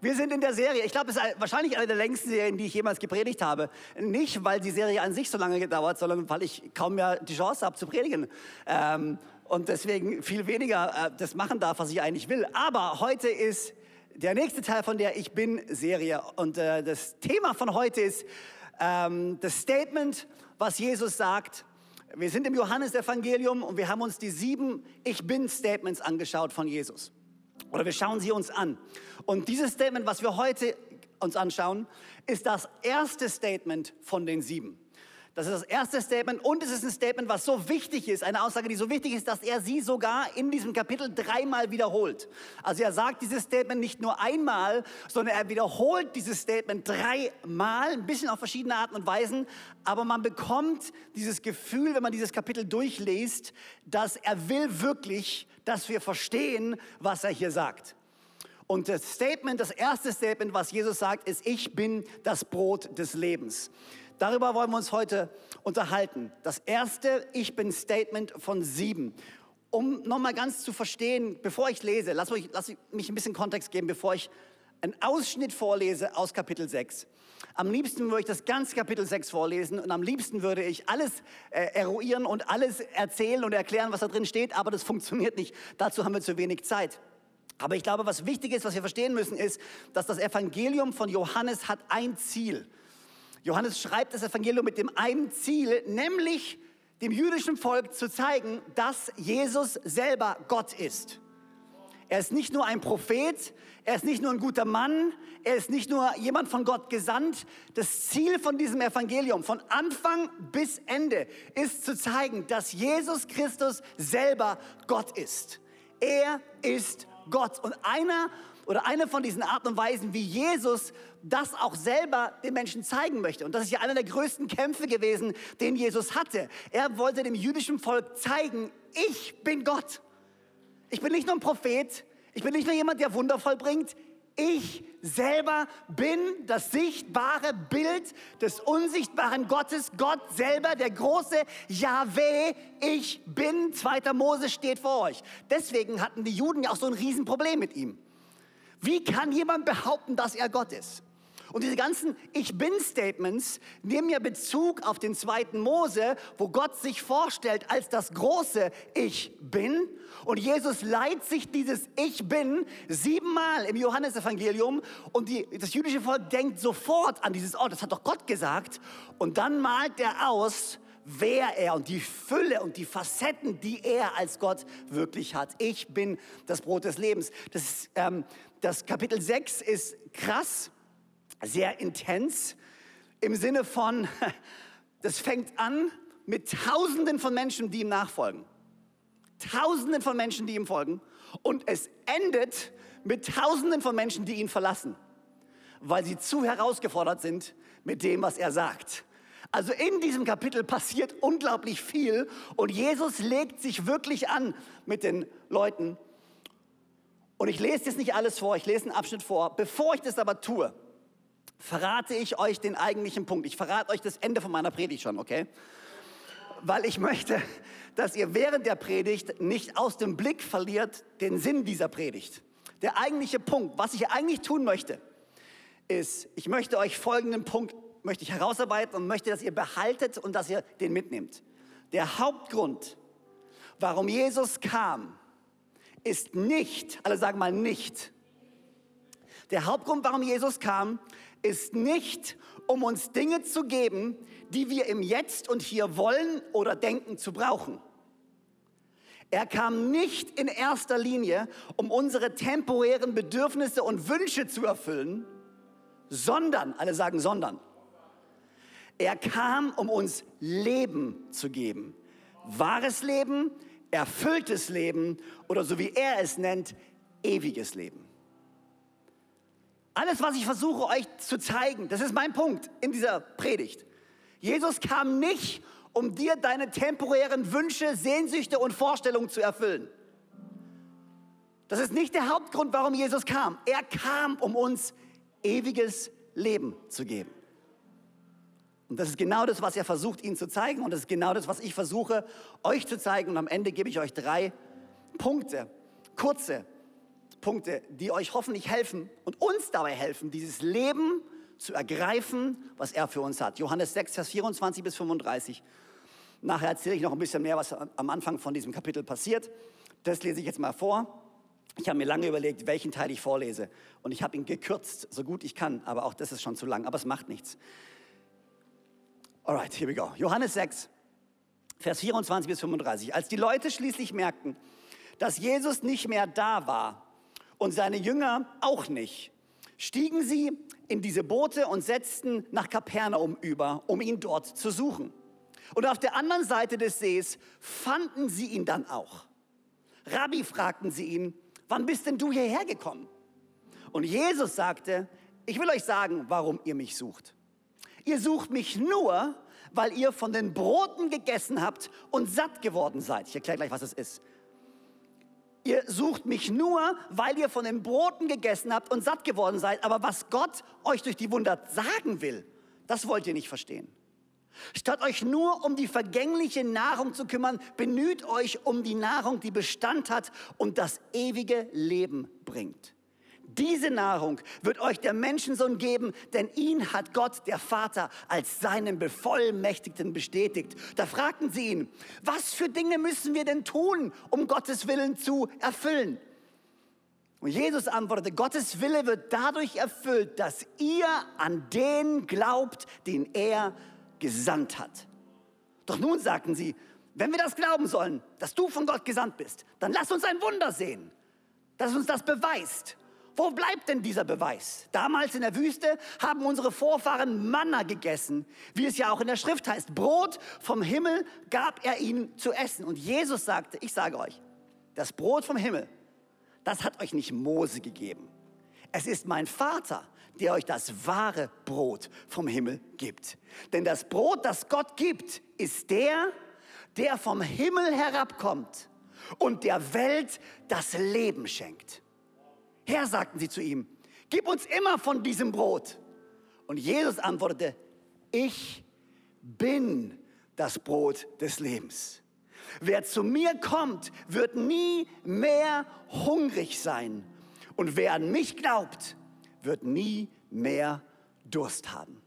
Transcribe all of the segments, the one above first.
wir sind in der Serie, ich glaube, es ist wahrscheinlich eine der längsten Serien, die ich jemals gepredigt habe. Nicht, weil die Serie an sich so lange gedauert, sondern weil ich kaum mehr die Chance habe zu predigen. Ähm, und deswegen viel weniger äh, das machen darf, was ich eigentlich will. Aber heute ist der nächste Teil von der Ich Bin-Serie. Und äh, das Thema von heute ist ähm, das Statement, was Jesus sagt. Wir sind im Johannesevangelium und wir haben uns die sieben Ich Bin-Statements angeschaut von Jesus. Oder wir schauen sie uns an. Und dieses Statement, was wir heute uns anschauen, ist das erste Statement von den sieben. Das ist das erste Statement und es ist ein Statement, was so wichtig ist, eine Aussage, die so wichtig ist, dass er sie sogar in diesem Kapitel dreimal wiederholt. Also er sagt dieses Statement nicht nur einmal, sondern er wiederholt dieses Statement dreimal, ein bisschen auf verschiedene Arten und Weisen, aber man bekommt dieses Gefühl, wenn man dieses Kapitel durchliest, dass er will wirklich, dass wir verstehen, was er hier sagt. Und das Statement, das erste Statement, was Jesus sagt, ist, ich bin das Brot des Lebens. Darüber wollen wir uns heute unterhalten. Das erste Ich bin Statement von sieben. Um nochmal ganz zu verstehen, bevor ich lese, lass mich, lass mich ein bisschen Kontext geben, bevor ich einen Ausschnitt vorlese aus Kapitel 6. Am liebsten würde ich das ganze Kapitel 6 vorlesen und am liebsten würde ich alles äh, eruieren und alles erzählen und erklären, was da drin steht, aber das funktioniert nicht. Dazu haben wir zu wenig Zeit. Aber ich glaube, was wichtig ist, was wir verstehen müssen, ist, dass das Evangelium von Johannes hat ein Ziel. Johannes schreibt das Evangelium mit dem einen Ziel, nämlich dem jüdischen Volk zu zeigen, dass Jesus selber Gott ist. Er ist nicht nur ein Prophet, er ist nicht nur ein guter Mann, er ist nicht nur jemand von Gott gesandt. Das Ziel von diesem Evangelium, von Anfang bis Ende, ist zu zeigen, dass Jesus Christus selber Gott ist. Er ist Gott. Und einer oder eine von diesen Arten und Weisen, wie Jesus das auch selber den Menschen zeigen möchte. Und das ist ja einer der größten Kämpfe gewesen, den Jesus hatte. Er wollte dem jüdischen Volk zeigen, ich bin Gott. Ich bin nicht nur ein Prophet, ich bin nicht nur jemand, der Wunder vollbringt. Ich selber bin das sichtbare Bild des unsichtbaren Gottes, Gott selber, der große Yahweh. Ich bin, zweiter Mose steht vor euch. Deswegen hatten die Juden ja auch so ein Riesenproblem mit ihm. Wie kann jemand behaupten, dass er Gott ist? Und diese ganzen Ich bin-Statements nehmen ja Bezug auf den zweiten Mose, wo Gott sich vorstellt als das große Ich bin. Und Jesus leiht sich dieses Ich bin siebenmal im Johannesevangelium. Und die, das jüdische Volk denkt sofort an dieses, oh, das hat doch Gott gesagt. Und dann malt er aus, wer er und die Fülle und die Facetten, die er als Gott wirklich hat. Ich bin das Brot des Lebens. Das, ähm, das Kapitel 6 ist krass, sehr intens im Sinne von, das fängt an mit Tausenden von Menschen, die ihm nachfolgen. Tausenden von Menschen, die ihm folgen. Und es endet mit Tausenden von Menschen, die ihn verlassen, weil sie zu herausgefordert sind mit dem, was er sagt. Also in diesem Kapitel passiert unglaublich viel und Jesus legt sich wirklich an mit den Leuten. Und ich lese jetzt nicht alles vor, ich lese einen Abschnitt vor. Bevor ich das aber tue, verrate ich euch den eigentlichen Punkt. Ich verrate euch das Ende von meiner Predigt schon, okay? Weil ich möchte, dass ihr während der Predigt nicht aus dem Blick verliert den Sinn dieser Predigt. Der eigentliche Punkt, was ich eigentlich tun möchte, ist, ich möchte euch folgenden Punkt möchte ich herausarbeiten und möchte, dass ihr behaltet und dass ihr den mitnehmt. Der Hauptgrund, warum Jesus kam, ist nicht, alle sagen mal nicht. Der Hauptgrund, warum Jesus kam, ist nicht, um uns Dinge zu geben, die wir im Jetzt und Hier wollen oder denken zu brauchen. Er kam nicht in erster Linie, um unsere temporären Bedürfnisse und Wünsche zu erfüllen, sondern, alle sagen sondern, er kam, um uns Leben zu geben. Wahres Leben, erfülltes Leben oder so wie er es nennt, ewiges Leben. Alles, was ich versuche euch zu zeigen, das ist mein Punkt in dieser Predigt, Jesus kam nicht, um dir deine temporären Wünsche, Sehnsüchte und Vorstellungen zu erfüllen. Das ist nicht der Hauptgrund, warum Jesus kam. Er kam, um uns ewiges Leben zu geben. Und das ist genau das, was er versucht, Ihnen zu zeigen. Und das ist genau das, was ich versuche, euch zu zeigen. Und am Ende gebe ich euch drei Punkte, kurze Punkte, die euch hoffentlich helfen und uns dabei helfen, dieses Leben zu ergreifen, was er für uns hat. Johannes 6, Vers 24 bis 35. Nachher erzähle ich noch ein bisschen mehr, was am Anfang von diesem Kapitel passiert. Das lese ich jetzt mal vor. Ich habe mir lange überlegt, welchen Teil ich vorlese. Und ich habe ihn gekürzt, so gut ich kann. Aber auch das ist schon zu lang. Aber es macht nichts. Alright, here we go. Johannes 6, Vers 24 bis 35. Als die Leute schließlich merkten, dass Jesus nicht mehr da war und seine Jünger auch nicht, stiegen sie in diese Boote und setzten nach Kapernaum über, um ihn dort zu suchen. Und auf der anderen Seite des Sees fanden sie ihn dann auch. Rabbi fragten sie ihn, wann bist denn du hierher gekommen? Und Jesus sagte, ich will euch sagen, warum ihr mich sucht. Ihr sucht mich nur, weil ihr von den Broten gegessen habt und satt geworden seid. Ich erkläre gleich, was es ist. Ihr sucht mich nur, weil ihr von den Broten gegessen habt und satt geworden seid. Aber was Gott euch durch die Wunder sagen will, das wollt ihr nicht verstehen. Statt euch nur um die vergängliche Nahrung zu kümmern, bemüht euch um die Nahrung, die Bestand hat und das ewige Leben bringt. Diese Nahrung wird euch der Menschensohn geben, denn ihn hat Gott, der Vater, als seinen Bevollmächtigten bestätigt. Da fragten sie ihn, was für Dinge müssen wir denn tun, um Gottes Willen zu erfüllen? Und Jesus antwortete, Gottes Wille wird dadurch erfüllt, dass ihr an den glaubt, den er gesandt hat. Doch nun sagten sie, wenn wir das glauben sollen, dass du von Gott gesandt bist, dann lass uns ein Wunder sehen, das uns das beweist. Wo bleibt denn dieser Beweis? Damals in der Wüste haben unsere Vorfahren Manna gegessen, wie es ja auch in der Schrift heißt. Brot vom Himmel gab er ihnen zu essen. Und Jesus sagte, ich sage euch, das Brot vom Himmel, das hat euch nicht Mose gegeben. Es ist mein Vater, der euch das wahre Brot vom Himmel gibt. Denn das Brot, das Gott gibt, ist der, der vom Himmel herabkommt und der Welt das Leben schenkt. Herr, sagten sie zu ihm, gib uns immer von diesem Brot. Und Jesus antwortete, ich bin das Brot des Lebens. Wer zu mir kommt, wird nie mehr hungrig sein. Und wer an mich glaubt, wird nie mehr Durst haben.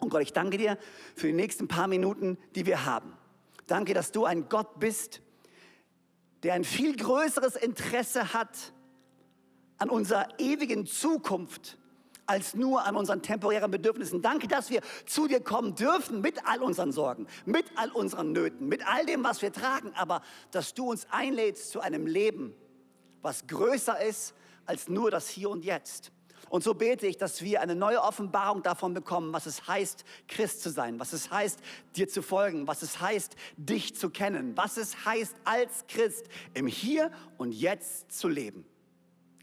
Und Gott, ich danke dir für die nächsten paar Minuten, die wir haben. Danke, dass du ein Gott bist, der ein viel größeres Interesse hat an unserer ewigen Zukunft als nur an unseren temporären Bedürfnissen. Danke, dass wir zu dir kommen dürfen mit all unseren Sorgen, mit all unseren Nöten, mit all dem, was wir tragen, aber dass du uns einlädst zu einem Leben, was größer ist als nur das Hier und Jetzt. Und so bete ich, dass wir eine neue Offenbarung davon bekommen, was es heißt, Christ zu sein, was es heißt, dir zu folgen, was es heißt, dich zu kennen, was es heißt, als Christ im Hier und Jetzt zu leben.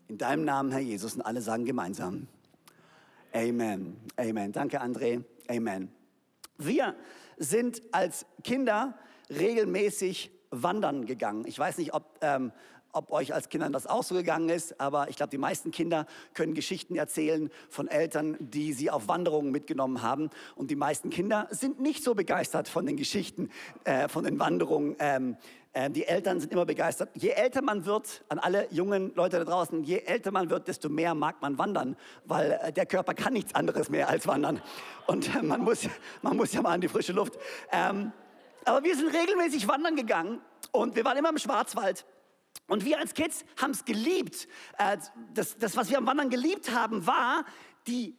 In deinem Namen, Herr Jesus, und alle sagen gemeinsam. Amen. Amen. Danke, André. Amen. Wir sind als Kinder regelmäßig wandern gegangen. Ich weiß nicht, ob, ähm, ob euch als Kindern das auch so gegangen ist, aber ich glaube, die meisten Kinder können Geschichten erzählen von Eltern, die sie auf Wanderungen mitgenommen haben. Und die meisten Kinder sind nicht so begeistert von den Geschichten, äh, von den Wanderungen. Ähm, äh, die Eltern sind immer begeistert. Je älter man wird, an alle jungen Leute da draußen, je älter man wird, desto mehr mag man wandern, weil äh, der Körper kann nichts anderes mehr als wandern. Und äh, man, muss, man muss ja mal an die frische Luft. Ähm, aber wir sind regelmäßig wandern gegangen und wir waren immer im Schwarzwald. Und wir als Kids haben es geliebt. Äh, das, das, was wir am Wandern geliebt haben, war die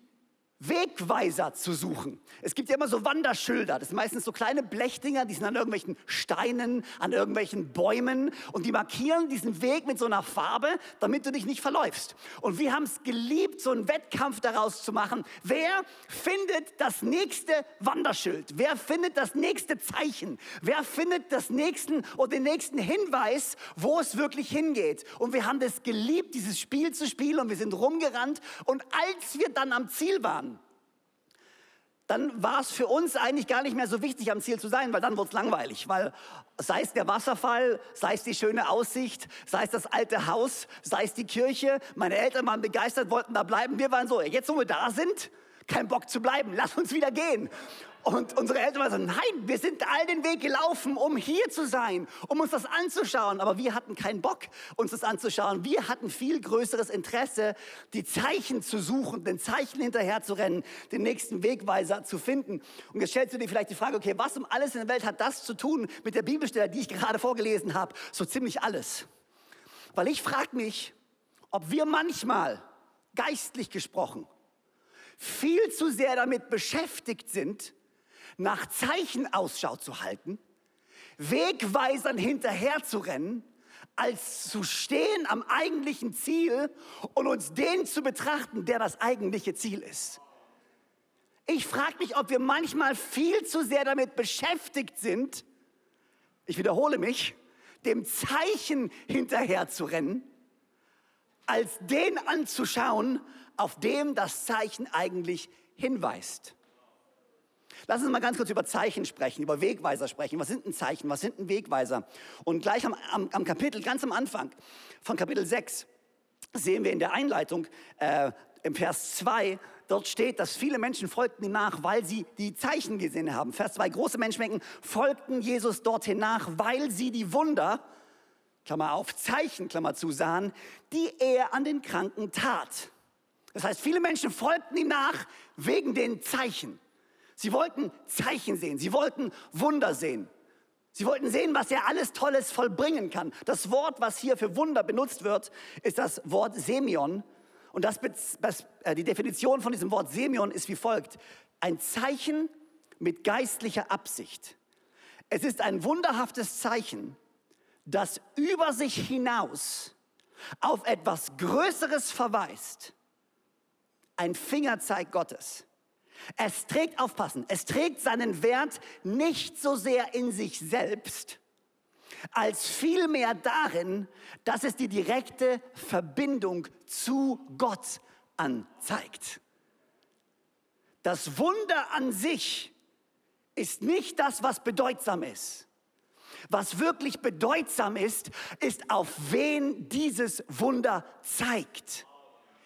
Wegweiser zu suchen. Es gibt ja immer so Wanderschilder. Das sind meistens so kleine Blechdinger, die sind an irgendwelchen Steinen, an irgendwelchen Bäumen und die markieren diesen Weg mit so einer Farbe, damit du dich nicht verläufst. Und wir haben es geliebt, so einen Wettkampf daraus zu machen. Wer findet das nächste Wanderschild? Wer findet das nächste Zeichen? Wer findet das nächsten oder den nächsten Hinweis, wo es wirklich hingeht? Und wir haben das geliebt, dieses Spiel zu spielen und wir sind rumgerannt und als wir dann am Ziel waren, dann war es für uns eigentlich gar nicht mehr so wichtig, am Ziel zu sein, weil dann wurde es langweilig. Weil sei es der Wasserfall, sei es die schöne Aussicht, sei es das alte Haus, sei es die Kirche, meine Eltern waren begeistert, wollten da bleiben. Wir waren so, jetzt wo wir da sind, kein Bock zu bleiben, lass uns wieder gehen. Und unsere Eltern waren so, nein, wir sind all den Weg gelaufen, um hier zu sein, um uns das anzuschauen. Aber wir hatten keinen Bock, uns das anzuschauen. Wir hatten viel größeres Interesse, die Zeichen zu suchen, den Zeichen hinterher zu rennen, den nächsten Wegweiser zu finden. Und jetzt stellst du dir vielleicht die Frage, okay, was um alles in der Welt hat das zu tun mit der Bibelstelle, die ich gerade vorgelesen habe? So ziemlich alles. Weil ich frage mich, ob wir manchmal, geistlich gesprochen, viel zu sehr damit beschäftigt sind, nach Zeichen Ausschau zu halten, Wegweisern hinterher zu rennen, als zu stehen am eigentlichen Ziel und uns den zu betrachten, der das eigentliche Ziel ist. Ich frage mich, ob wir manchmal viel zu sehr damit beschäftigt sind, ich wiederhole mich, dem Zeichen hinterher zu rennen, als den anzuschauen, auf dem das Zeichen eigentlich hinweist. Lass uns mal ganz kurz über Zeichen sprechen, über Wegweiser sprechen. Was sind ein Zeichen? Was sind ein Wegweiser? Und gleich am, am, am Kapitel, ganz am Anfang von Kapitel 6, sehen wir in der Einleitung äh, im Vers 2, dort steht, dass viele Menschen folgten ihm nach, weil sie die Zeichen gesehen haben. Vers 2, große Menschenmengen folgten Jesus dorthin nach, weil sie die Wunder, Klammer auf, Zeichen, Klammer zu, sahen, die er an den Kranken tat. Das heißt, viele Menschen folgten ihm nach wegen den Zeichen. Sie wollten Zeichen sehen, sie wollten Wunder sehen. Sie wollten sehen, was er alles Tolles vollbringen kann. Das Wort, was hier für Wunder benutzt wird, ist das Wort Semion. Und das, das, äh, die Definition von diesem Wort Semion ist wie folgt. Ein Zeichen mit geistlicher Absicht. Es ist ein wunderhaftes Zeichen, das über sich hinaus auf etwas Größeres verweist. Ein Fingerzeig Gottes. Es trägt, aufpassen, es trägt seinen Wert nicht so sehr in sich selbst, als vielmehr darin, dass es die direkte Verbindung zu Gott anzeigt. Das Wunder an sich ist nicht das, was bedeutsam ist. Was wirklich bedeutsam ist, ist, auf wen dieses Wunder zeigt.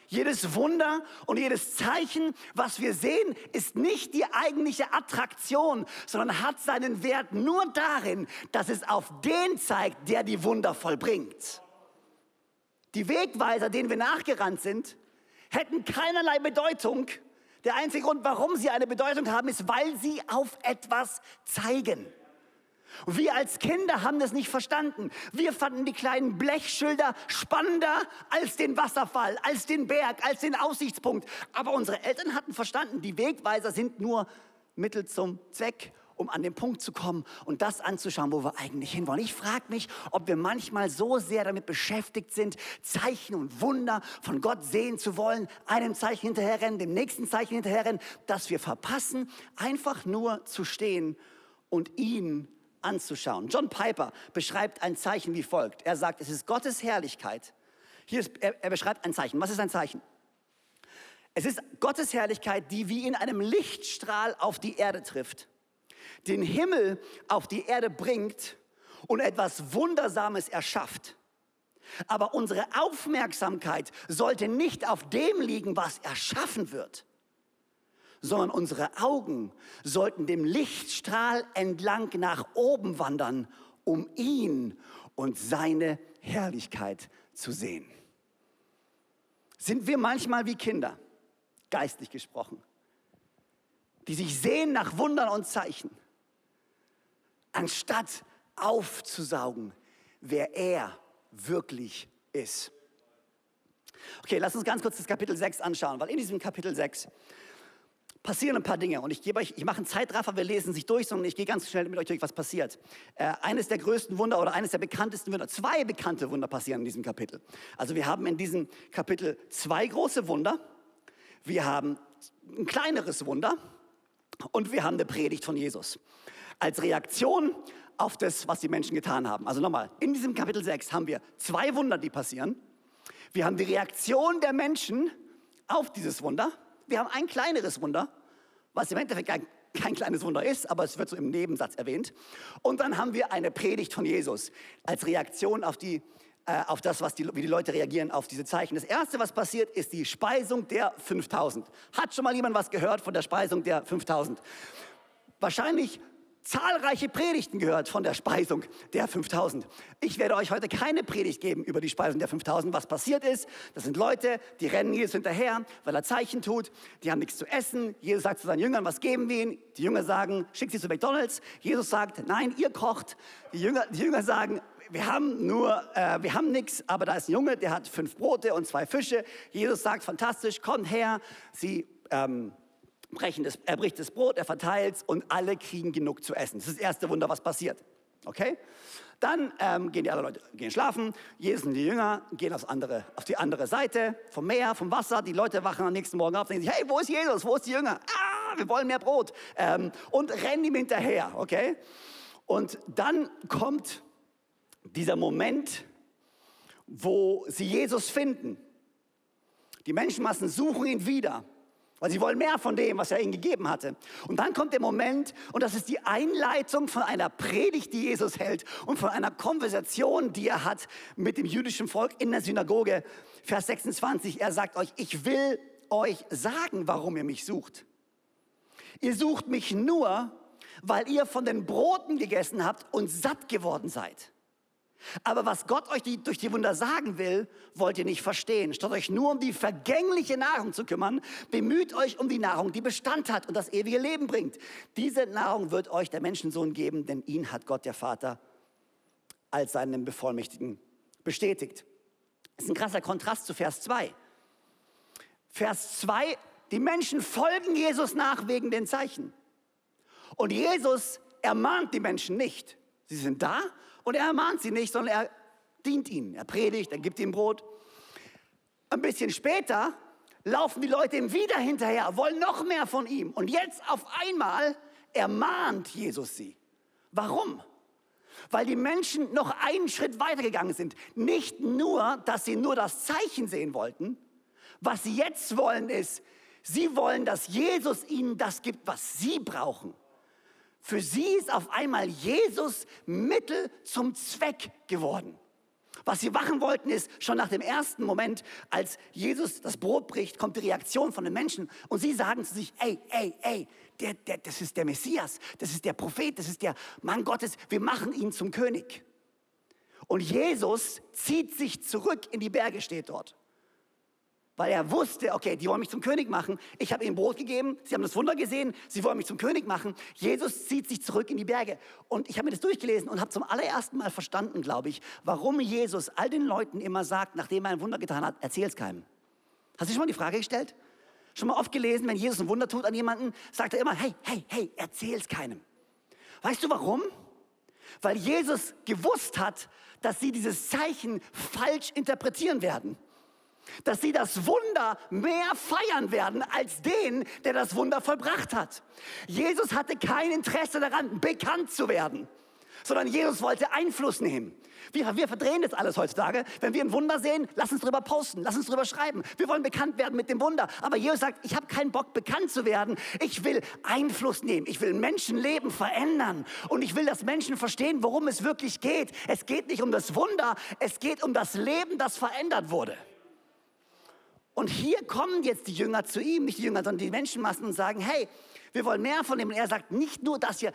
Jedes Wunder und jedes Zeichen, was wir sehen, ist nicht die eigentliche Attraktion, sondern hat seinen Wert nur darin, dass es auf den zeigt, der die Wunder vollbringt. Die Wegweiser, denen wir nachgerannt sind, hätten keinerlei Bedeutung. Der einzige Grund, warum sie eine Bedeutung haben, ist, weil sie auf etwas zeigen. Und wir als Kinder haben das nicht verstanden. Wir fanden die kleinen Blechschilder spannender als den Wasserfall, als den Berg, als den Aussichtspunkt. Aber unsere Eltern hatten verstanden, die Wegweiser sind nur Mittel zum Zweck, um an den Punkt zu kommen und das anzuschauen, wo wir eigentlich hinwollen. Ich frage mich, ob wir manchmal so sehr damit beschäftigt sind, Zeichen und Wunder von Gott sehen zu wollen, einem Zeichen hinterherrennen, dem nächsten Zeichen hinterherrennen, dass wir verpassen, einfach nur zu stehen und ihn anzuschauen. John Piper beschreibt ein Zeichen wie folgt. Er sagt, es ist Gottes Herrlichkeit. Hier ist, er, er beschreibt ein Zeichen. Was ist ein Zeichen? Es ist Gottes Herrlichkeit, die wie in einem Lichtstrahl auf die Erde trifft, den Himmel auf die Erde bringt und etwas Wundersames erschafft. Aber unsere Aufmerksamkeit sollte nicht auf dem liegen, was erschaffen wird, sondern unsere Augen sollten dem Lichtstrahl entlang nach oben wandern, um ihn und seine Herrlichkeit zu sehen. Sind wir manchmal wie Kinder, geistlich gesprochen, die sich sehen nach Wundern und Zeichen, anstatt aufzusaugen, wer er wirklich ist. Okay, lass uns ganz kurz das Kapitel 6 anschauen, weil in diesem Kapitel 6 passieren ein paar Dinge und ich gebe euch, ich mache einen Zeitraffer, wir lesen sich durch, sondern ich gehe ganz schnell mit euch durch, was passiert. Äh, eines der größten Wunder oder eines der bekanntesten Wunder, zwei bekannte Wunder passieren in diesem Kapitel. Also wir haben in diesem Kapitel zwei große Wunder, wir haben ein kleineres Wunder und wir haben eine Predigt von Jesus. Als Reaktion auf das, was die Menschen getan haben. Also nochmal, in diesem Kapitel 6 haben wir zwei Wunder, die passieren. Wir haben die Reaktion der Menschen auf dieses Wunder wir haben ein kleineres Wunder, was im Endeffekt kein, kein kleines Wunder ist, aber es wird so im Nebensatz erwähnt. Und dann haben wir eine Predigt von Jesus als Reaktion auf die äh, auf das, was die, wie die Leute reagieren auf diese Zeichen. Das erste, was passiert, ist die Speisung der 5000. Hat schon mal jemand was gehört von der Speisung der 5000? Wahrscheinlich zahlreiche Predigten gehört von der Speisung der 5000. Ich werde euch heute keine Predigt geben über die Speisung der 5000. Was passiert ist, das sind Leute, die rennen Jesus hinterher, weil er Zeichen tut. Die haben nichts zu essen. Jesus sagt zu seinen Jüngern, was geben wir ihnen? Die Jünger sagen, schick sie zu McDonald's. Jesus sagt, nein, ihr kocht. Die Jünger, die Jünger sagen, wir haben nur, äh, wir haben nichts, aber da ist ein Junge, der hat fünf Brote und zwei Fische. Jesus sagt, fantastisch, kommt her. Sie ähm, das, er bricht das Brot, er verteilt es und alle kriegen genug zu essen. Das ist das erste Wunder, was passiert. Okay? Dann ähm, gehen die alle Leute gehen schlafen. Jesus und die Jünger gehen aufs andere, auf die andere Seite vom Meer, vom Wasser. Die Leute wachen am nächsten Morgen auf und denken sich, hey, wo ist Jesus? Wo ist die Jünger? Ah, wir wollen mehr Brot. Ähm, und rennen ihm hinterher. Okay? Und dann kommt dieser Moment, wo sie Jesus finden. Die Menschenmassen suchen ihn wieder, weil sie wollen mehr von dem, was er ihnen gegeben hatte. Und dann kommt der Moment, und das ist die Einleitung von einer Predigt, die Jesus hält und von einer Konversation, die er hat mit dem jüdischen Volk in der Synagoge. Vers 26, er sagt euch, ich will euch sagen, warum ihr mich sucht. Ihr sucht mich nur, weil ihr von den Broten gegessen habt und satt geworden seid. Aber was Gott euch die, durch die Wunder sagen will, wollt ihr nicht verstehen. Statt euch nur um die vergängliche Nahrung zu kümmern, bemüht euch um die Nahrung, die Bestand hat und das ewige Leben bringt. Diese Nahrung wird euch der Menschensohn geben, denn ihn hat Gott der Vater als seinen Bevollmächtigen bestätigt. Das ist ein krasser Kontrast zu Vers 2. Vers 2, die Menschen folgen Jesus nach wegen den Zeichen. Und Jesus ermahnt die Menschen nicht. Sie sind da und er ermahnt sie nicht, sondern er dient ihnen. Er predigt, er gibt ihnen Brot. Ein bisschen später laufen die Leute ihm wieder hinterher, wollen noch mehr von ihm. Und jetzt auf einmal ermahnt Jesus sie. Warum? Weil die Menschen noch einen Schritt weitergegangen sind. Nicht nur, dass sie nur das Zeichen sehen wollten. Was sie jetzt wollen ist, sie wollen, dass Jesus ihnen das gibt, was sie brauchen. Für sie ist auf einmal Jesus Mittel zum Zweck geworden. Was sie machen wollten, ist schon nach dem ersten Moment, als Jesus das Brot bricht, kommt die Reaktion von den Menschen und sie sagen zu sich, ey, ey, ey, der, der, das ist der Messias, das ist der Prophet, das ist der Mann Gottes, wir machen ihn zum König. Und Jesus zieht sich zurück in die Berge, steht dort weil er wusste, okay, die wollen mich zum König machen. Ich habe ihnen Brot gegeben, sie haben das Wunder gesehen, sie wollen mich zum König machen. Jesus zieht sich zurück in die Berge. Und ich habe mir das durchgelesen und habe zum allerersten Mal verstanden, glaube ich, warum Jesus all den Leuten immer sagt, nachdem er ein Wunder getan hat, erzähl es keinem. Hast du schon mal die Frage gestellt? Schon mal oft gelesen, wenn Jesus ein Wunder tut an jemanden, sagt er immer, hey, hey, hey, erzähl es keinem. Weißt du warum? Weil Jesus gewusst hat, dass sie dieses Zeichen falsch interpretieren werden dass sie das Wunder mehr feiern werden als den, der das Wunder vollbracht hat. Jesus hatte kein Interesse daran, bekannt zu werden, sondern Jesus wollte Einfluss nehmen. Wir, wir verdrehen das alles heutzutage. Wenn wir ein Wunder sehen, lass uns drüber posten, lass uns drüber schreiben. Wir wollen bekannt werden mit dem Wunder. Aber Jesus sagt, ich habe keinen Bock, bekannt zu werden. Ich will Einfluss nehmen. Ich will Menschenleben verändern. Und ich will, dass Menschen verstehen, worum es wirklich geht. Es geht nicht um das Wunder, es geht um das Leben, das verändert wurde. Und hier kommen jetzt die Jünger zu ihm, nicht die Jünger, sondern die Menschenmassen und sagen, hey, wir wollen mehr von dem. Und er sagt nicht nur, dass ihr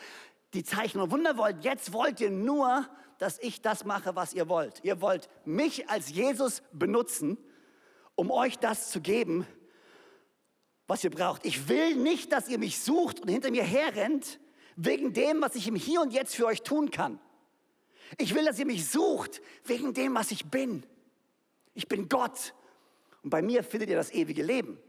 die Zeichen und Wunder wollt, jetzt wollt ihr nur, dass ich das mache, was ihr wollt. Ihr wollt mich als Jesus benutzen, um euch das zu geben, was ihr braucht. Ich will nicht, dass ihr mich sucht und hinter mir herrennt, wegen dem, was ich im Hier und Jetzt für euch tun kann. Ich will, dass ihr mich sucht, wegen dem, was ich bin. Ich bin Gott und bei mir findet ihr das ewige Leben.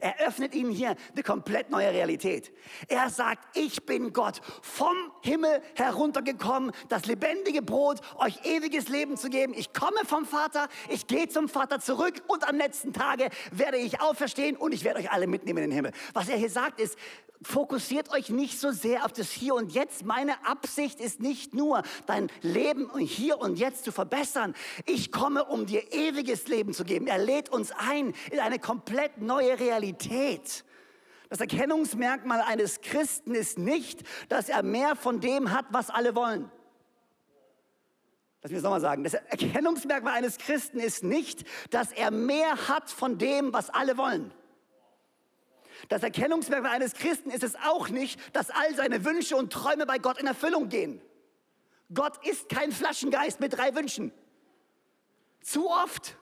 Er öffnet ihnen hier eine komplett neue Realität. Er sagt, ich bin Gott, vom Himmel heruntergekommen, das lebendige Brot, euch ewiges Leben zu geben. Ich komme vom Vater, ich gehe zum Vater zurück und am letzten Tage werde ich auferstehen und ich werde euch alle mitnehmen in den Himmel. Was er hier sagt ist, fokussiert euch nicht so sehr auf das Hier und Jetzt. Meine Absicht ist nicht nur, dein Leben hier und jetzt zu verbessern. Ich komme, um dir ewiges Leben zu geben. Er lädt uns ein in eine komplett neue Realität. Das Erkennungsmerkmal eines Christen ist nicht, dass er mehr von dem hat, was alle wollen. Lass mich das nochmal sagen. Das Erkennungsmerkmal eines Christen ist nicht, dass er mehr hat von dem, was alle wollen. Das Erkennungsmerkmal eines Christen ist es auch nicht, dass all seine Wünsche und Träume bei Gott in Erfüllung gehen. Gott ist kein Flaschengeist mit drei Wünschen. Zu oft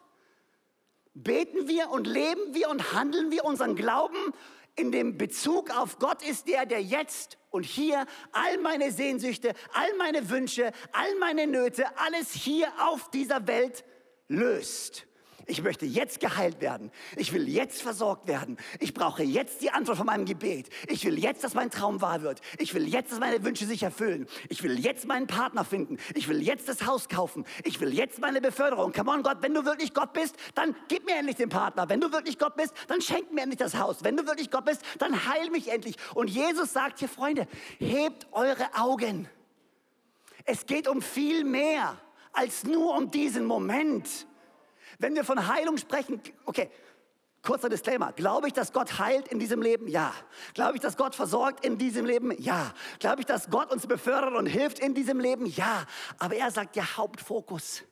beten wir und leben wir und handeln wir unseren Glauben in dem Bezug auf Gott ist der, der jetzt und hier all meine Sehnsüchte, all meine Wünsche, all meine Nöte, alles hier auf dieser Welt löst. Ich möchte jetzt geheilt werden. Ich will jetzt versorgt werden. Ich brauche jetzt die Antwort von meinem Gebet. Ich will jetzt, dass mein Traum wahr wird. Ich will jetzt, dass meine Wünsche sich erfüllen. Ich will jetzt meinen Partner finden. Ich will jetzt das Haus kaufen. Ich will jetzt meine Beförderung. Come on, Gott, wenn du wirklich Gott bist, dann gib mir endlich den Partner. Wenn du wirklich Gott bist, dann schenk mir endlich das Haus. Wenn du wirklich Gott bist, dann heil mich endlich. Und Jesus sagt hier, Freunde, hebt eure Augen. Es geht um viel mehr als nur um diesen Moment. Wenn wir von Heilung sprechen, okay, kurzer Disclaimer. Glaube ich, dass Gott heilt in diesem Leben? Ja. Glaube ich, dass Gott versorgt in diesem Leben? Ja. Glaube ich, dass Gott uns befördert und hilft in diesem Leben? Ja. Aber er sagt, der Hauptfokus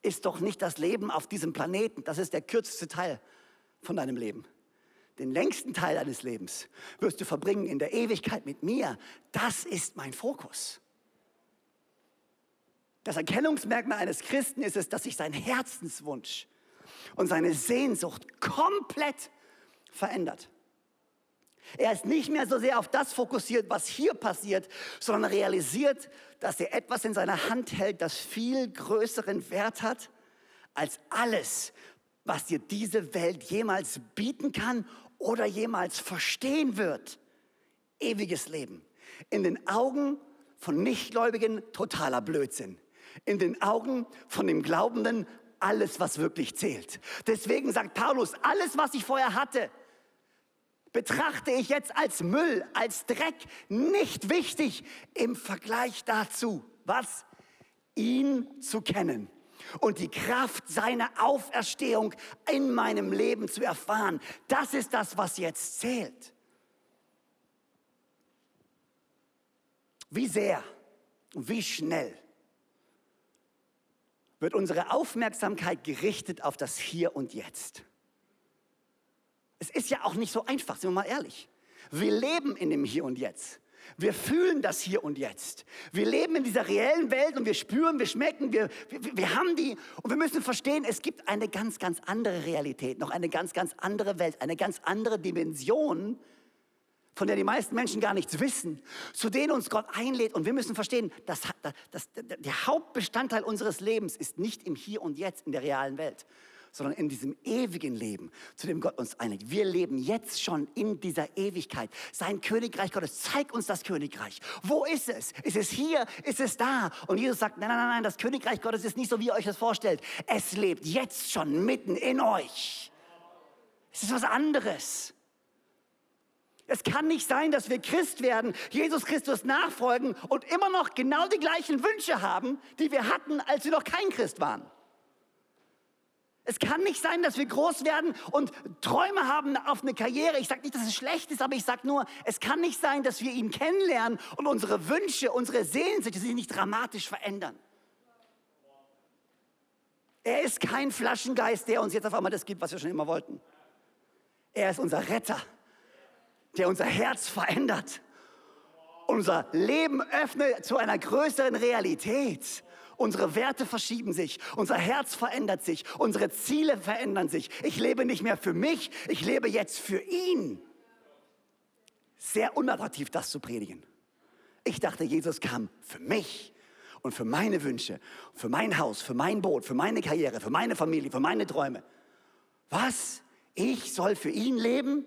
ist doch nicht das Leben auf diesem Planeten. Das ist der kürzeste Teil von deinem Leben. Den längsten Teil deines Lebens wirst du verbringen in der Ewigkeit mit mir. Das ist mein Fokus. Das Erkennungsmerkmal eines Christen ist es, dass sich sein Herzenswunsch und seine Sehnsucht komplett verändert. Er ist nicht mehr so sehr auf das fokussiert, was hier passiert, sondern realisiert, dass er etwas in seiner Hand hält, das viel größeren Wert hat als alles, was dir diese Welt jemals bieten kann oder jemals verstehen wird. Ewiges Leben. In den Augen von Nichtgläubigen totaler Blödsinn in den Augen von dem Glaubenden alles, was wirklich zählt. Deswegen sagt Paulus, alles, was ich vorher hatte, betrachte ich jetzt als Müll, als Dreck, nicht wichtig im Vergleich dazu, was ihn zu kennen und die Kraft seiner Auferstehung in meinem Leben zu erfahren. Das ist das, was jetzt zählt. Wie sehr wie schnell wird unsere Aufmerksamkeit gerichtet auf das Hier und Jetzt. Es ist ja auch nicht so einfach, sind wir mal ehrlich. Wir leben in dem Hier und Jetzt. Wir fühlen das Hier und Jetzt. Wir leben in dieser reellen Welt und wir spüren, wir schmecken, wir, wir, wir haben die. Und wir müssen verstehen, es gibt eine ganz, ganz andere Realität, noch eine ganz, ganz andere Welt, eine ganz andere Dimension, von der die meisten Menschen gar nichts wissen, zu denen uns Gott einlädt. Und wir müssen verstehen, dass, dass, der Hauptbestandteil unseres Lebens ist nicht im Hier und Jetzt in der realen Welt, sondern in diesem ewigen Leben, zu dem Gott uns einlädt. Wir leben jetzt schon in dieser Ewigkeit. Sein Königreich Gottes, zeig uns das Königreich. Wo ist es? Ist es hier? Ist es da? Und Jesus sagt, nein, nein, nein, das Königreich Gottes ist nicht so, wie ihr euch das vorstellt. Es lebt jetzt schon mitten in euch. Es ist was anderes. Es kann nicht sein, dass wir Christ werden, Jesus Christus nachfolgen und immer noch genau die gleichen Wünsche haben, die wir hatten, als wir noch kein Christ waren. Es kann nicht sein, dass wir groß werden und Träume haben auf eine Karriere. Ich sage nicht, dass es schlecht ist, aber ich sage nur, es kann nicht sein, dass wir ihn kennenlernen und unsere Wünsche, unsere Sehnsüchte sich nicht dramatisch verändern. Er ist kein Flaschengeist, der uns jetzt auf einmal das gibt, was wir schon immer wollten. Er ist unser Retter der unser Herz verändert, unser Leben öffnet zu einer größeren Realität. Unsere Werte verschieben sich, unser Herz verändert sich, unsere Ziele verändern sich. Ich lebe nicht mehr für mich, ich lebe jetzt für ihn. Sehr unattraktiv, das zu predigen. Ich dachte, Jesus kam für mich und für meine Wünsche, für mein Haus, für mein Boot, für meine Karriere, für meine Familie, für meine Träume. Was? Ich soll für ihn leben?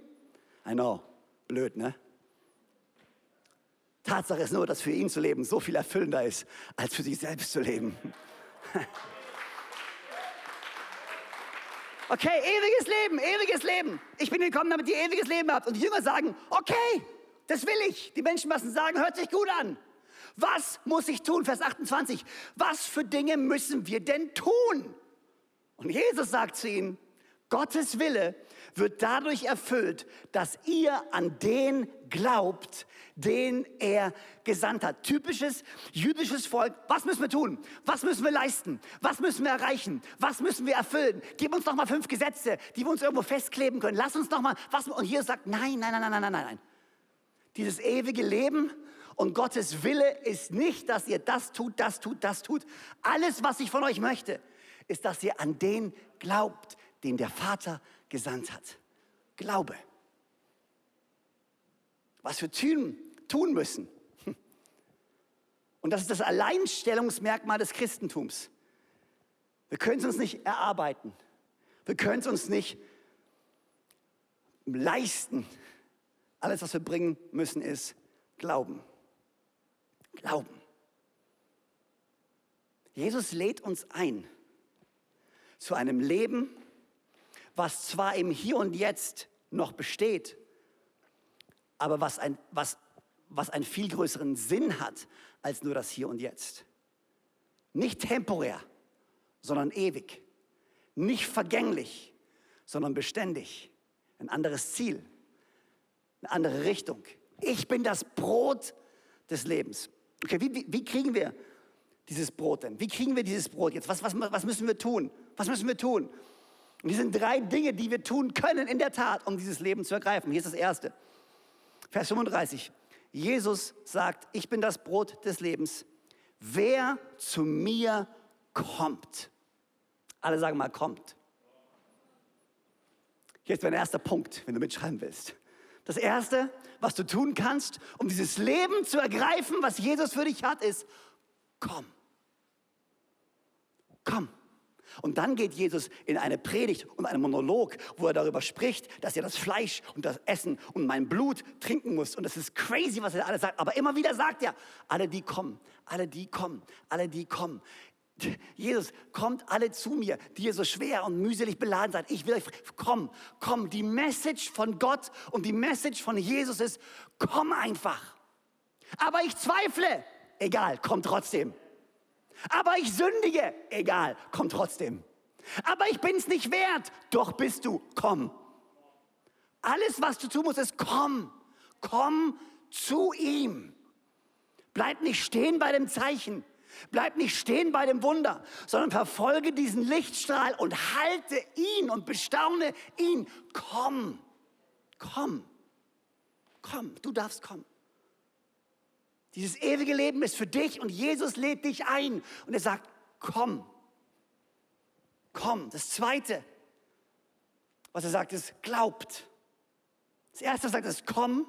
I know. Blöd, ne? Tatsache ist nur, dass für ihn zu leben so viel erfüllender ist, als für sich selbst zu leben. Okay, ewiges Leben, ewiges Leben. Ich bin gekommen, damit ihr ewiges Leben habt. Und die Jünger sagen, okay, das will ich. Die Menschenmassen sagen, hört sich gut an. Was muss ich tun? Vers 28. Was für Dinge müssen wir denn tun? Und Jesus sagt zu ihnen, Gottes Wille wird dadurch erfüllt, dass ihr an den glaubt, den er gesandt hat. Typisches jüdisches Volk. Was müssen wir tun? Was müssen wir leisten? Was müssen wir erreichen? Was müssen wir erfüllen? Gib uns noch mal fünf Gesetze, die wir uns irgendwo festkleben können. Lass uns noch mal was. Und hier sagt nein, nein, nein, nein, nein, nein, nein. Dieses ewige Leben und Gottes Wille ist nicht, dass ihr das tut, das tut, das tut. Alles, was ich von euch möchte, ist, dass ihr an den glaubt, den der Vater gesandt hat. Glaube. Was wir tun, müssen. Und das ist das Alleinstellungsmerkmal des Christentums. Wir können es uns nicht erarbeiten. Wir können es uns nicht leisten. Alles, was wir bringen müssen, ist Glauben. Glauben. Jesus lädt uns ein zu einem Leben, was zwar im Hier und Jetzt noch besteht, aber was, ein, was, was einen viel größeren Sinn hat als nur das Hier und Jetzt. Nicht temporär, sondern ewig. Nicht vergänglich, sondern beständig. Ein anderes Ziel, eine andere Richtung. Ich bin das Brot des Lebens. Okay, wie, wie, wie kriegen wir dieses Brot denn? Wie kriegen wir dieses Brot jetzt? Was, was, was müssen wir tun? Was müssen wir tun? Und hier sind drei Dinge, die wir tun können in der Tat, um dieses Leben zu ergreifen. Hier ist das erste. Vers 35. Jesus sagt, ich bin das Brot des Lebens. Wer zu mir kommt. Alle sagen mal, kommt. Hier ist mein erster Punkt, wenn du mitschreiben willst. Das erste, was du tun kannst, um dieses Leben zu ergreifen, was Jesus für dich hat, ist, komm. Komm. Und dann geht Jesus in eine Predigt und einen Monolog, wo er darüber spricht, dass er das Fleisch und das Essen und mein Blut trinken muss. Und das ist crazy, was er alles sagt. Aber immer wieder sagt er, alle die kommen, alle die kommen, alle die kommen. Jesus, kommt alle zu mir, die ihr so schwer und mühselig beladen seid. Ich will euch, komm, komm. Die Message von Gott und die Message von Jesus ist, komm einfach. Aber ich zweifle. Egal, komm trotzdem. Aber ich sündige. Egal, komm trotzdem. Aber ich bin es nicht wert. Doch bist du. Komm. Alles, was du tun musst, ist komm. Komm zu ihm. Bleib nicht stehen bei dem Zeichen. Bleib nicht stehen bei dem Wunder, sondern verfolge diesen Lichtstrahl und halte ihn und bestaune ihn. Komm, komm, komm, du darfst kommen. Dieses ewige Leben ist für dich und Jesus lädt dich ein und er sagt, komm, komm. Das Zweite, was er sagt, ist, glaubt. Das Erste, was er sagt, ist, komm.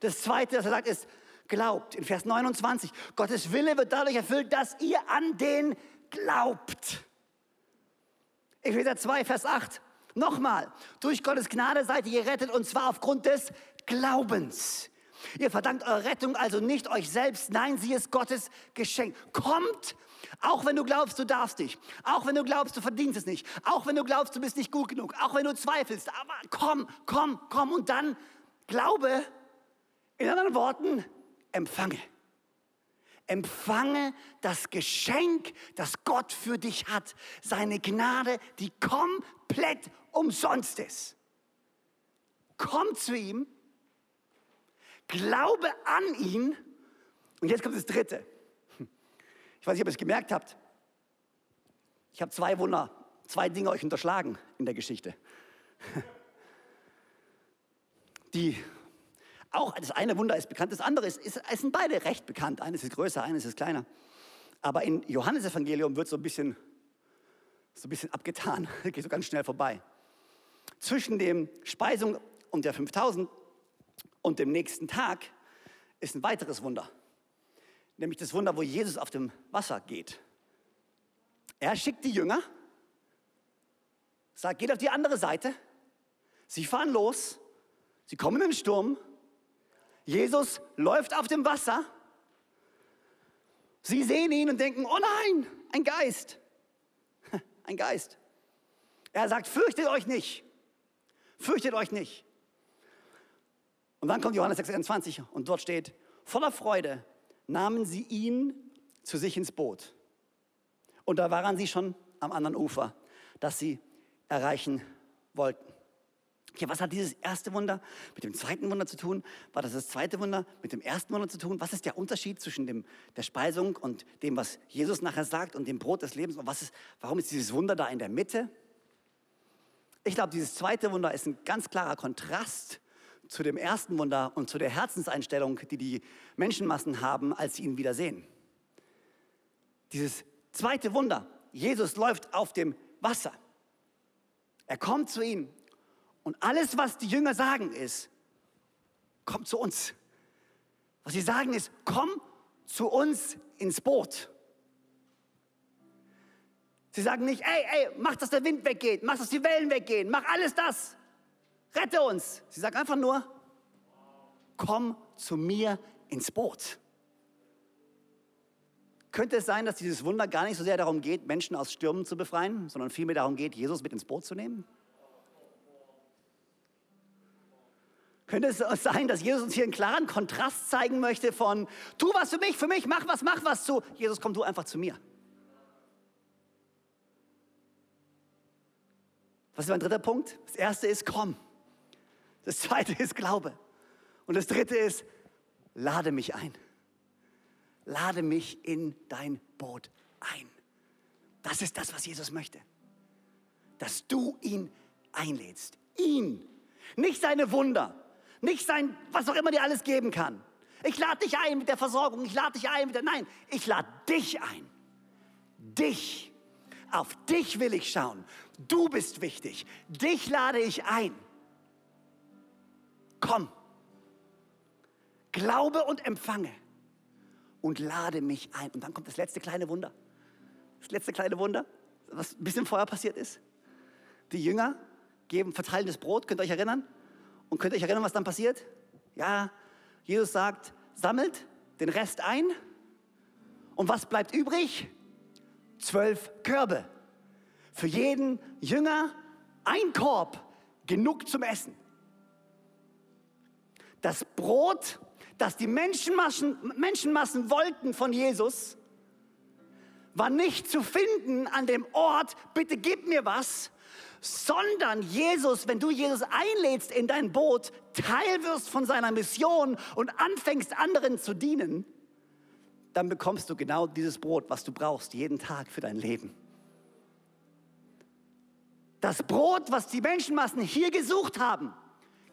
Das Zweite, was er sagt, ist, glaubt. In Vers 29, Gottes Wille wird dadurch erfüllt, dass ihr an den glaubt. Epheser 2, Vers 8. Nochmal, durch Gottes Gnade seid ihr gerettet und zwar aufgrund des Glaubens. Ihr verdankt eure Rettung also nicht euch selbst, nein, sie ist Gottes Geschenk. Kommt, auch wenn du glaubst, du darfst nicht, auch wenn du glaubst, du verdienst es nicht, auch wenn du glaubst, du bist nicht gut genug, auch wenn du zweifelst, aber komm, komm, komm und dann glaube, in anderen Worten, empfange. Empfange das Geschenk, das Gott für dich hat. Seine Gnade, die komplett umsonst ist. Komm zu ihm Glaube an ihn. Und jetzt kommt das Dritte. Ich weiß nicht, ob ihr es gemerkt habt. Ich habe zwei Wunder, zwei Dinge euch unterschlagen in der Geschichte. Die auch, das eine Wunder ist bekannt, das andere ist, ist, es sind beide recht bekannt. Eines ist größer, eines ist kleiner. Aber in Johannes Evangelium wird so ein bisschen, so ein bisschen abgetan, geht so ganz schnell vorbei. Zwischen dem Speisung und der 5000 und dem nächsten Tag ist ein weiteres Wunder, nämlich das Wunder, wo Jesus auf dem Wasser geht. Er schickt die Jünger, sagt, geht auf die andere Seite. Sie fahren los, sie kommen in den Sturm. Jesus läuft auf dem Wasser. Sie sehen ihn und denken, oh nein, ein Geist. Ein Geist. Er sagt, fürchtet euch nicht. Fürchtet euch nicht. Und dann kommt Johannes 6,21 und dort steht, voller Freude nahmen sie ihn zu sich ins Boot. Und da waren sie schon am anderen Ufer, das sie erreichen wollten. Okay, was hat dieses erste Wunder mit dem zweiten Wunder zu tun? War das das zweite Wunder mit dem ersten Wunder zu tun? Was ist der Unterschied zwischen dem, der Speisung und dem, was Jesus nachher sagt und dem Brot des Lebens? Und was ist, warum ist dieses Wunder da in der Mitte? Ich glaube, dieses zweite Wunder ist ein ganz klarer Kontrast zu dem ersten Wunder und zu der Herzenseinstellung, die die Menschenmassen haben, als sie ihn wiedersehen. Dieses zweite Wunder, Jesus läuft auf dem Wasser. Er kommt zu ihnen und alles, was die Jünger sagen, ist, komm zu uns. Was sie sagen ist, komm zu uns ins Boot. Sie sagen nicht, ey, ey, mach, dass der Wind weggeht, mach, dass die Wellen weggehen, mach alles das. Rette uns. Sie sagen einfach nur, komm zu mir ins Boot. Könnte es sein, dass dieses Wunder gar nicht so sehr darum geht, Menschen aus Stürmen zu befreien, sondern vielmehr darum geht, Jesus mit ins Boot zu nehmen? Könnte es sein, dass Jesus uns hier einen klaren Kontrast zeigen möchte von, tu was für mich, für mich, mach was, mach was zu. Jesus, komm du einfach zu mir. Was ist mein dritter Punkt? Das erste ist, komm. Das zweite ist Glaube. Und das dritte ist, lade mich ein. Lade mich in dein Boot ein. Das ist das, was Jesus möchte. Dass du ihn einlädst. Ihn. Nicht seine Wunder. Nicht sein, was auch immer dir alles geben kann. Ich lade dich ein mit der Versorgung. Ich lade dich ein mit der. Nein, ich lade dich ein. Dich. Auf dich will ich schauen. Du bist wichtig. Dich lade ich ein. Komm. Glaube und empfange. Und lade mich ein. Und dann kommt das letzte kleine Wunder. Das letzte kleine Wunder, was ein bisschen vorher passiert ist. Die Jünger geben, verteilen das Brot, könnt ihr euch erinnern? Und könnt ihr euch erinnern, was dann passiert? Ja, Jesus sagt, sammelt den Rest ein. Und was bleibt übrig? Zwölf Körbe. Für jeden Jünger ein Korb, genug zum Essen. Das Brot, das die Menschenmassen, Menschenmassen wollten von Jesus, war nicht zu finden an dem Ort, bitte gib mir was, sondern Jesus, wenn du Jesus einlädst in dein Boot, Teil wirst von seiner Mission und anfängst anderen zu dienen, dann bekommst du genau dieses Brot, was du brauchst, jeden Tag für dein Leben. Das Brot, was die Menschenmassen hier gesucht haben,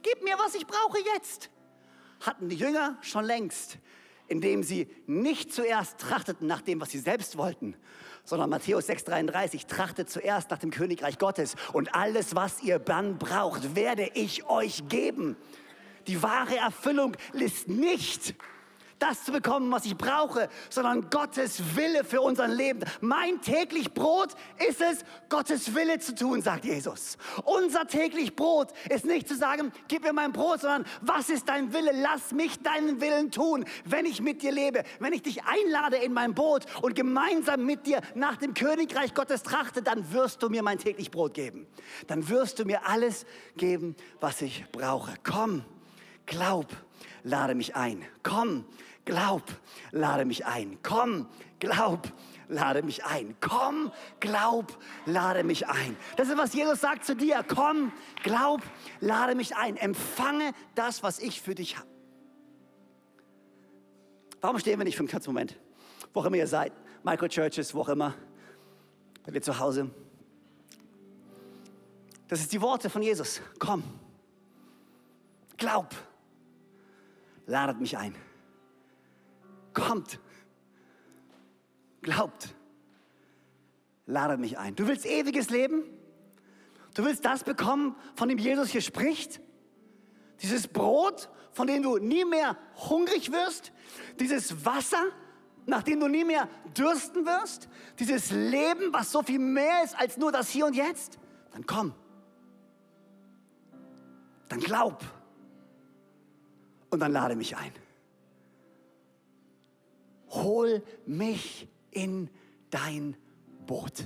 gib mir, was ich brauche jetzt, hatten die Jünger schon längst, indem sie nicht zuerst trachteten nach dem, was sie selbst wollten, sondern Matthäus 6,33 trachtet zuerst nach dem Königreich Gottes und alles, was ihr dann braucht, werde ich euch geben. Die wahre Erfüllung ist nicht das zu bekommen, was ich brauche, sondern Gottes Wille für unser Leben. Mein täglich Brot ist es, Gottes Wille zu tun, sagt Jesus. Unser täglich Brot ist nicht zu sagen, gib mir mein Brot, sondern was ist dein Wille? Lass mich deinen Willen tun, wenn ich mit dir lebe, wenn ich dich einlade in mein Boot und gemeinsam mit dir nach dem Königreich Gottes trachte, dann wirst du mir mein täglich Brot geben. Dann wirst du mir alles geben, was ich brauche. Komm, glaub, lade mich ein. Komm, glaub, lade mich ein. Komm, glaub, lade mich ein. Komm, glaub, lade mich ein. Das ist, was Jesus sagt zu dir. Komm, glaub, lade mich ein. Empfange das, was ich für dich habe. Warum stehen wir nicht für einen kurzen Moment? Wo auch immer ihr seid, Microchurches, wo auch immer, bei dir zu Hause. Das ist die Worte von Jesus. Komm, glaub, ladet mich ein. Kommt, glaubt, ladet mich ein. Du willst ewiges Leben? Du willst das bekommen, von dem Jesus hier spricht? Dieses Brot, von dem du nie mehr hungrig wirst? Dieses Wasser, nach dem du nie mehr dürsten wirst? Dieses Leben, was so viel mehr ist als nur das Hier und Jetzt? Dann komm. Dann glaub. Und dann lade mich ein hol mich in dein Boot.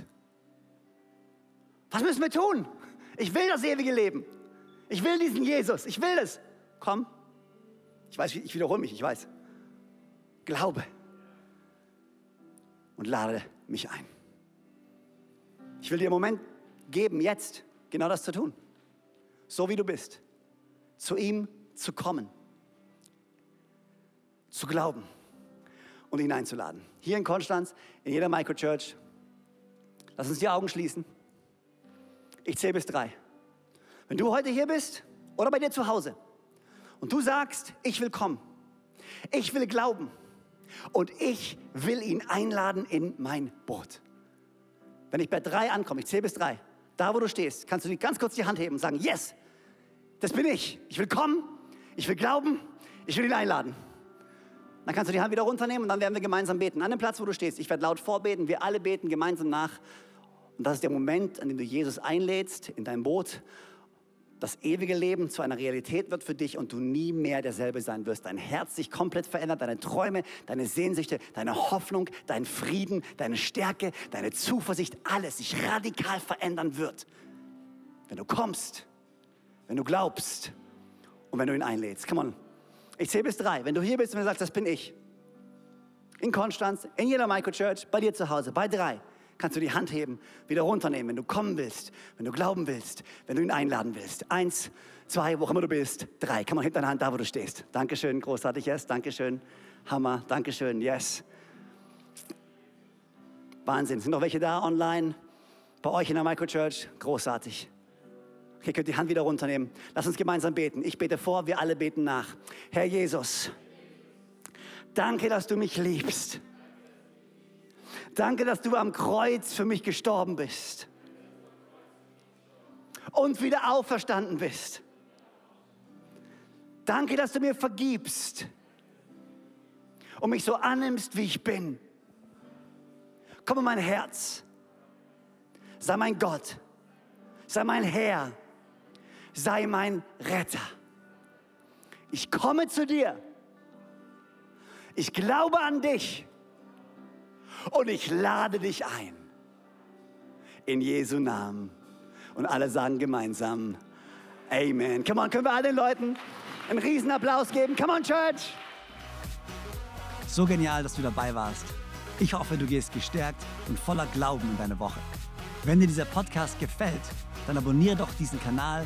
Was müssen wir tun? Ich will das ewige Leben. Ich will diesen Jesus. Ich will es. Komm. Ich weiß, ich wiederhole mich, ich weiß. Glaube. Und lade mich ein. Ich will dir einen Moment geben, jetzt genau das zu tun. so wie du bist, zu ihm zu kommen, zu glauben und ihn einzuladen. Hier in Konstanz, in jeder Microchurch. Lass uns die Augen schließen. Ich zähle bis drei. Wenn du heute hier bist oder bei dir zu Hause und du sagst, ich will kommen, ich will glauben und ich will ihn einladen in mein Boot. Wenn ich bei drei ankomme, ich zähle bis drei, da wo du stehst, kannst du ganz kurz die Hand heben und sagen, yes, das bin ich. Ich will kommen, ich will glauben, ich will ihn einladen. Dann kannst du die Hand wieder runternehmen und dann werden wir gemeinsam beten. An dem Platz, wo du stehst. Ich werde laut vorbeten, wir alle beten gemeinsam nach. Und das ist der Moment, an dem du Jesus einlädst in dein Boot. Das ewige Leben zu einer Realität wird für dich und du nie mehr derselbe sein wirst. Dein Herz sich komplett verändert, deine Träume, deine Sehnsüchte, deine Hoffnung, dein Frieden, deine Stärke, deine Zuversicht, alles sich radikal verändern wird. Wenn du kommst, wenn du glaubst und wenn du ihn einlädst. Come on. Ich zähle bis drei. Wenn du hier bist und sagst, das bin ich. In Konstanz, in jeder Microchurch, bei dir zu Hause, bei drei, kannst du die Hand heben, wieder runternehmen, wenn du kommen willst, wenn du glauben willst, wenn du ihn einladen willst. Eins, zwei, wo immer du bist. Drei. Komm mal, heb deine Hand da, wo du stehst. Dankeschön, großartig, yes. Dankeschön, Hammer, Dankeschön, yes. Wahnsinn. Sind noch welche da online? Bei euch in der Microchurch? Großartig. Ihr könnt die Hand wieder runternehmen. Lass uns gemeinsam beten. Ich bete vor, wir alle beten nach. Herr Jesus, danke, dass du mich liebst. Danke, dass du am Kreuz für mich gestorben bist und wieder auferstanden bist. Danke, dass du mir vergibst und mich so annimmst, wie ich bin. Komm in mein Herz. Sei mein Gott. Sei mein Herr sei mein Retter. Ich komme zu dir. Ich glaube an dich und ich lade dich ein. In Jesu Namen. Und alle sagen gemeinsam Amen. Come on, können wir all den Leuten einen Riesenapplaus geben? Come on, Church! So genial, dass du dabei warst. Ich hoffe, du gehst gestärkt und voller Glauben in deine Woche. Wenn dir dieser Podcast gefällt, dann abonniere doch diesen Kanal